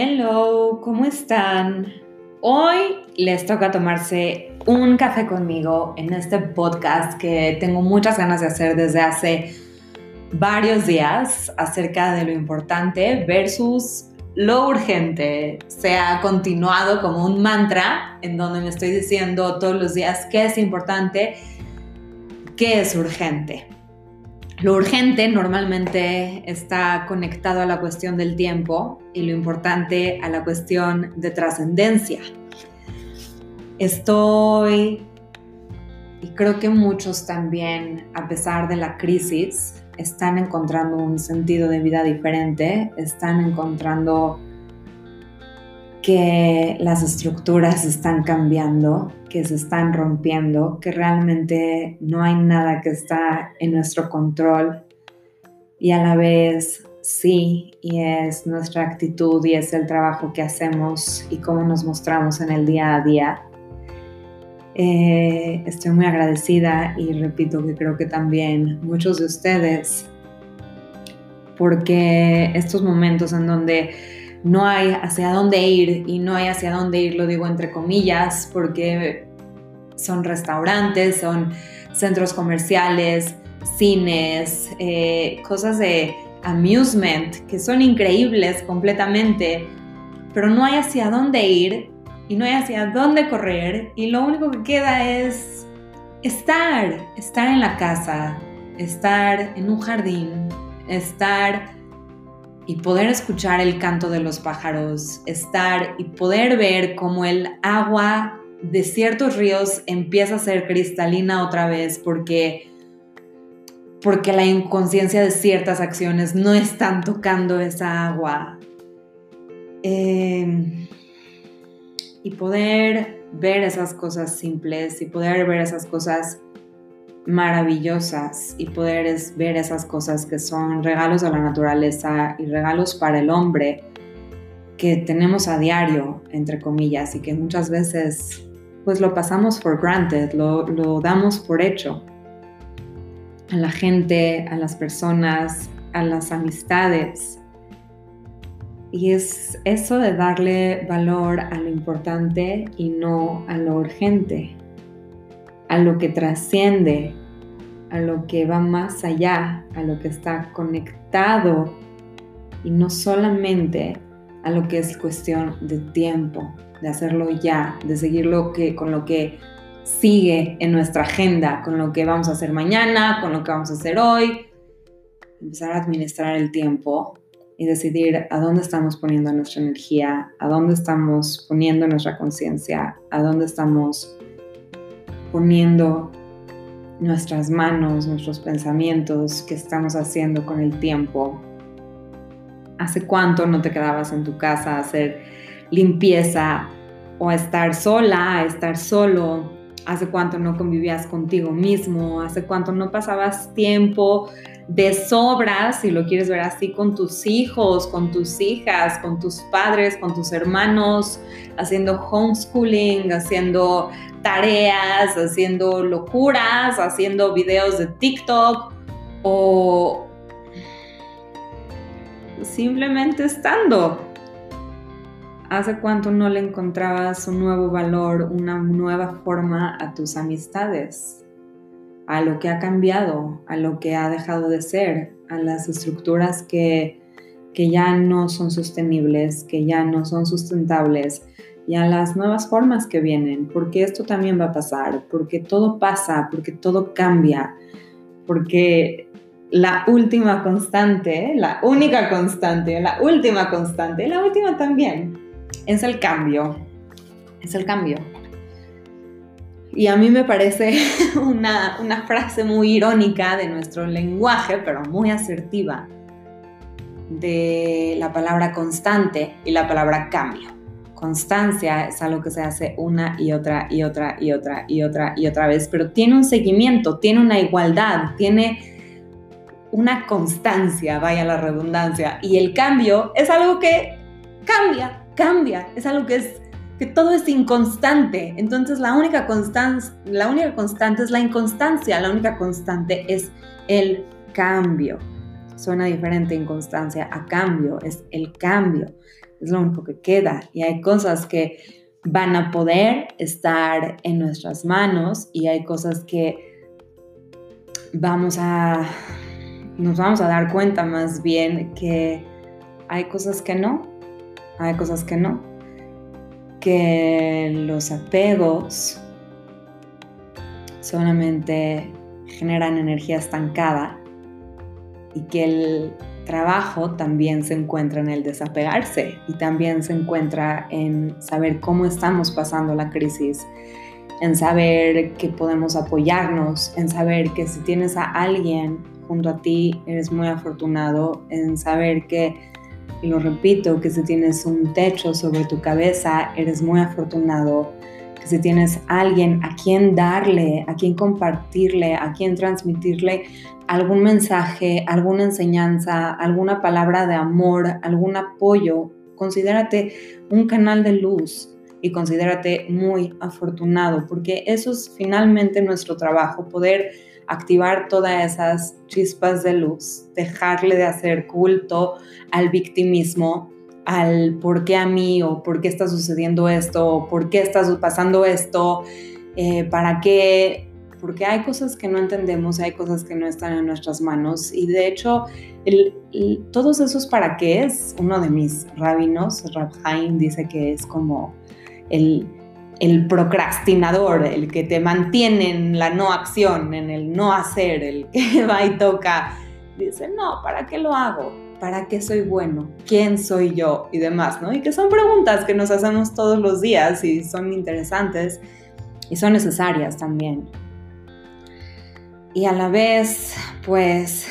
Hello, ¿cómo están? Hoy les toca tomarse un café conmigo en este podcast que tengo muchas ganas de hacer desde hace varios días acerca de lo importante versus lo urgente. Se ha continuado como un mantra en donde me estoy diciendo todos los días qué es importante, qué es urgente. Lo urgente normalmente está conectado a la cuestión del tiempo y lo importante a la cuestión de trascendencia. Estoy, y creo que muchos también, a pesar de la crisis, están encontrando un sentido de vida diferente, están encontrando que las estructuras están cambiando, que se están rompiendo, que realmente no hay nada que está en nuestro control y a la vez sí, y es nuestra actitud y es el trabajo que hacemos y cómo nos mostramos en el día a día. Eh, estoy muy agradecida y repito que creo que también muchos de ustedes, porque estos momentos en donde no hay hacia dónde ir y no hay hacia dónde ir, lo digo entre comillas, porque son restaurantes, son centros comerciales, cines, eh, cosas de amusement que son increíbles completamente, pero no hay hacia dónde ir y no hay hacia dónde correr y lo único que queda es estar, estar en la casa, estar en un jardín, estar y poder escuchar el canto de los pájaros, estar y poder ver cómo el agua de ciertos ríos empieza a ser cristalina otra vez porque porque la inconsciencia de ciertas acciones no están tocando esa agua. Em, y poder ver esas cosas simples y poder ver esas cosas maravillosas y poder ver esas cosas que son regalos de la naturaleza y regalos para el hombre que tenemos a diario, entre comillas, y que muchas veces pues lo pasamos for granted, lo, lo damos por hecho. A la gente, a las personas, a las amistades. Y es eso de darle valor a lo importante y no a lo urgente a lo que trasciende, a lo que va más allá, a lo que está conectado y no solamente a lo que es cuestión de tiempo, de hacerlo ya, de seguir lo que, con lo que sigue en nuestra agenda, con lo que vamos a hacer mañana, con lo que vamos a hacer hoy, empezar a administrar el tiempo y decidir a dónde estamos poniendo nuestra energía, a dónde estamos poniendo nuestra conciencia, a dónde estamos poniendo nuestras manos, nuestros pensamientos, qué estamos haciendo con el tiempo. ¿Hace cuánto no te quedabas en tu casa a hacer limpieza o a estar sola, a estar solo? ¿Hace cuánto no convivías contigo mismo? ¿Hace cuánto no pasabas tiempo de sobras, si lo quieres ver así, con tus hijos, con tus hijas, con tus padres, con tus hermanos, haciendo homeschooling, haciendo tareas, haciendo locuras, haciendo videos de TikTok o simplemente estando. ¿Hace cuánto no le encontrabas un nuevo valor, una nueva forma a tus amistades? A lo que ha cambiado, a lo que ha dejado de ser, a las estructuras que, que ya no son sostenibles, que ya no son sustentables, y a las nuevas formas que vienen, porque esto también va a pasar, porque todo pasa, porque todo cambia, porque la última constante, la única constante, la última constante, la última también, es el cambio, es el cambio. Y a mí me parece una, una frase muy irónica de nuestro lenguaje, pero muy asertiva, de la palabra constante y la palabra cambio. Constancia es algo que se hace una y otra y otra y otra y otra y otra vez, pero tiene un seguimiento, tiene una igualdad, tiene una constancia, vaya la redundancia, y el cambio es algo que cambia, cambia, es algo que es que todo es inconstante. Entonces la única constante, la única constante es la inconstancia, la única constante es el cambio. Suena diferente inconstancia a cambio, es el cambio. es lo único que queda. Y hay cosas que van a poder estar en nuestras manos y hay cosas que vamos a, nos vamos a dar cuenta más bien que hay cosas que no, hay cosas que no, que los apegos solamente generan energía estancada y que el trabajo también se encuentra en el desapegarse y también se encuentra en saber cómo estamos pasando la crisis, en saber que podemos apoyarnos, en saber que si tienes a alguien junto a ti, eres muy afortunado, en saber que, y lo repito, que si tienes un techo sobre tu cabeza, eres muy afortunado, que si tienes alguien a quien darle, a quien compartirle, a quien transmitirle algún mensaje, alguna enseñanza, alguna palabra de amor, algún apoyo, considérate un canal de luz y considérate muy afortunado, porque eso es finalmente nuestro trabajo, poder activar todas esas chispas de luz, dejarle de hacer culto al victimismo, al por qué a mí o por qué está sucediendo esto o por qué está pasando esto, eh, para qué porque hay cosas que no entendemos, hay cosas que no están en nuestras manos y de hecho todos esos para qué es uno de mis rabinos, Rab Haim, dice que es como el, el procrastinador, el que te mantiene en la no acción, en el no hacer, el que va y toca. Dice, no, ¿para qué lo hago? ¿Para qué soy bueno? ¿Quién soy yo? Y demás, ¿no? Y que son preguntas que nos hacemos todos los días y son interesantes y son necesarias también y a la vez, pues,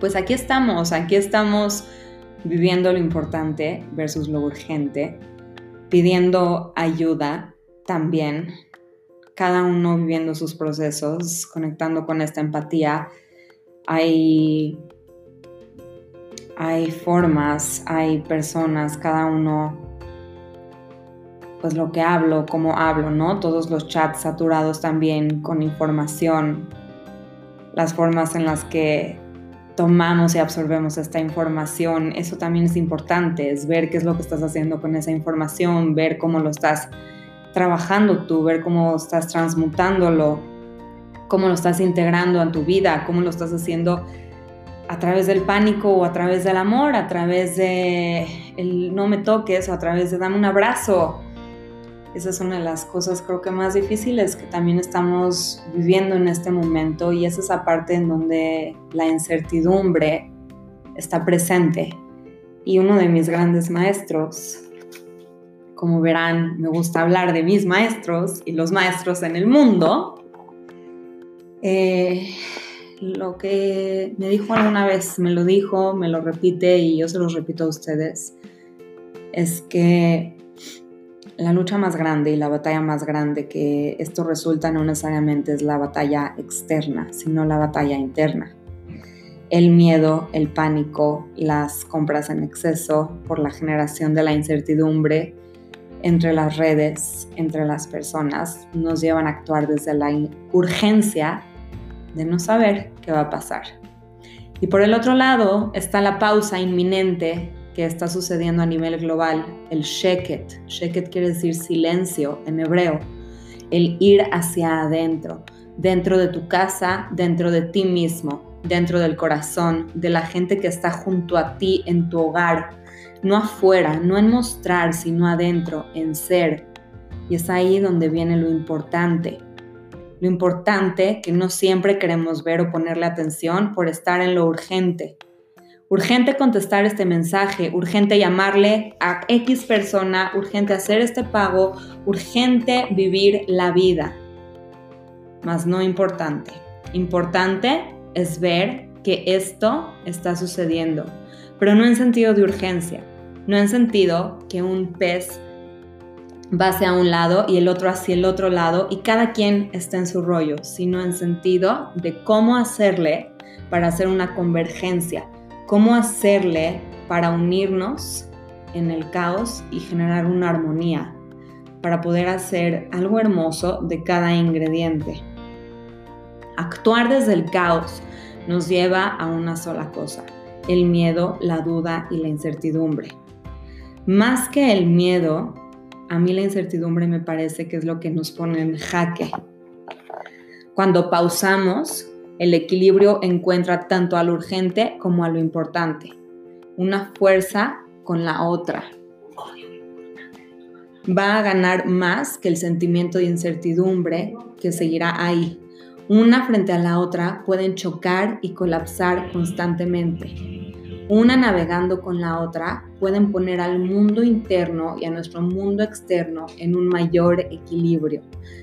pues aquí estamos, aquí estamos viviendo lo importante versus lo urgente, pidiendo ayuda también, cada uno viviendo sus procesos, conectando con esta empatía. Hay, hay formas, hay personas, cada uno pues lo que hablo, cómo hablo, ¿no? Todos los chats saturados también con información, las formas en las que tomamos y absorbemos esta información, eso también es importante, es ver qué es lo que estás haciendo con esa información, ver cómo lo estás trabajando tú, ver cómo estás transmutándolo, cómo lo estás integrando en tu vida, cómo lo estás haciendo a través del pánico o a través del amor, a través de el no me toques o a través de dame un abrazo, esa es una de las cosas creo que más difíciles que también estamos viviendo en este momento y es esa parte en donde la incertidumbre está presente. Y uno de mis grandes maestros, como verán, me gusta hablar de mis maestros y los maestros en el mundo, eh, lo que me dijo alguna vez, me lo dijo, me lo repite y yo se lo repito a ustedes, es que la lucha más grande y la batalla más grande que esto resulta no necesariamente es la batalla externa, sino la batalla interna. El miedo, el pánico, las compras en exceso por la generación de la incertidumbre entre las redes, entre las personas, nos llevan a actuar desde la urgencia de no saber qué va a pasar. Y por el otro lado está la pausa inminente que está sucediendo a nivel global, el sheket. Sheket quiere decir silencio en hebreo, el ir hacia adentro, dentro de tu casa, dentro de ti mismo, dentro del corazón, de la gente que está junto a ti en tu hogar, no afuera, no en mostrar, sino adentro, en ser. Y es ahí donde viene lo importante. Lo importante que no siempre queremos ver o ponerle atención por estar en lo urgente urgente contestar este mensaje, urgente llamarle a X persona, urgente hacer este pago, urgente vivir la vida. Más no importante. Importante es ver que esto está sucediendo, pero no en sentido de urgencia, no en sentido que un pez va hacia un lado y el otro hacia el otro lado y cada quien está en su rollo, sino en sentido de cómo hacerle para hacer una convergencia, cómo hacerle para unirnos en el caos y generar una armonía, para poder hacer algo hermoso de cada ingrediente. Actuar desde el caos nos lleva a una sola cosa, el miedo, la duda y la incertidumbre. Más que el miedo, a mí la incertidumbre me parece que es lo que nos pone en jaque. Cuando pausamos, el equilibrio encuentra tanto a lo urgente como a lo importante. Una fuerza con la otra. Va a ganar más que el sentimiento de incertidumbre que seguirá ahí. Una frente a la otra pueden chocar y colapsar constantemente una navegando con la otra, pueden poner al mundo interno y a nuestro mundo externo en un mayor equilibrio,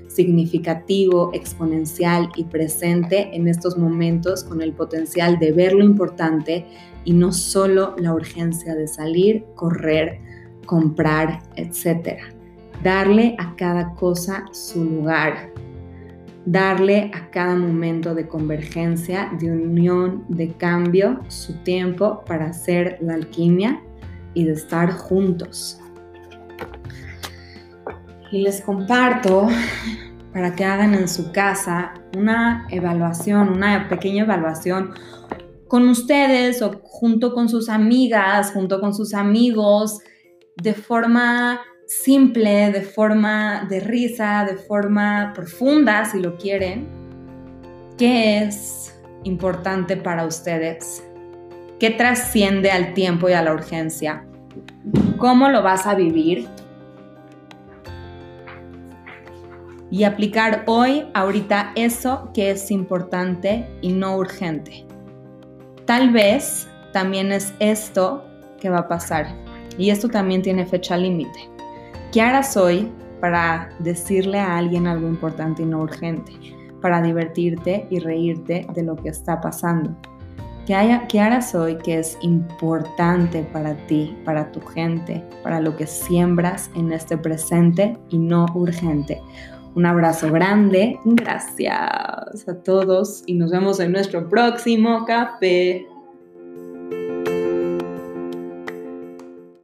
significativo, exponencial y presente en estos momentos con el potencial de ver lo importante y no solo la urgencia de salir, correr, comprar, etc. Darle a cada cosa su lugar, darle a cada momento de convergencia, de unión, de cambio, su tiempo para hacer la alquimia y de estar juntos. Y les comparto para que hagan en su casa una evaluación, una pequeña evaluación con ustedes o junto con sus amigas, junto con sus amigos, de forma simple, de forma de risa, de forma profunda, si lo quieren, ¿qué es importante para ustedes? ¿Qué trasciende al tiempo y a la urgencia? ¿Cómo lo vas a vivir? Y aplicar hoy, ahorita, eso que es importante y no urgente. Tal vez también es esto que va a pasar. Y esto también tiene fecha límite. ¿Qué harás hoy para decirle a alguien algo importante y no urgente? Para divertirte y reírte de lo que está pasando. ¿Qué, haya, ¿Qué harás hoy que es importante para ti, para tu gente, para lo que siembras en este presente y no urgente? Un abrazo grande, gracias a todos y nos vemos en nuestro próximo café.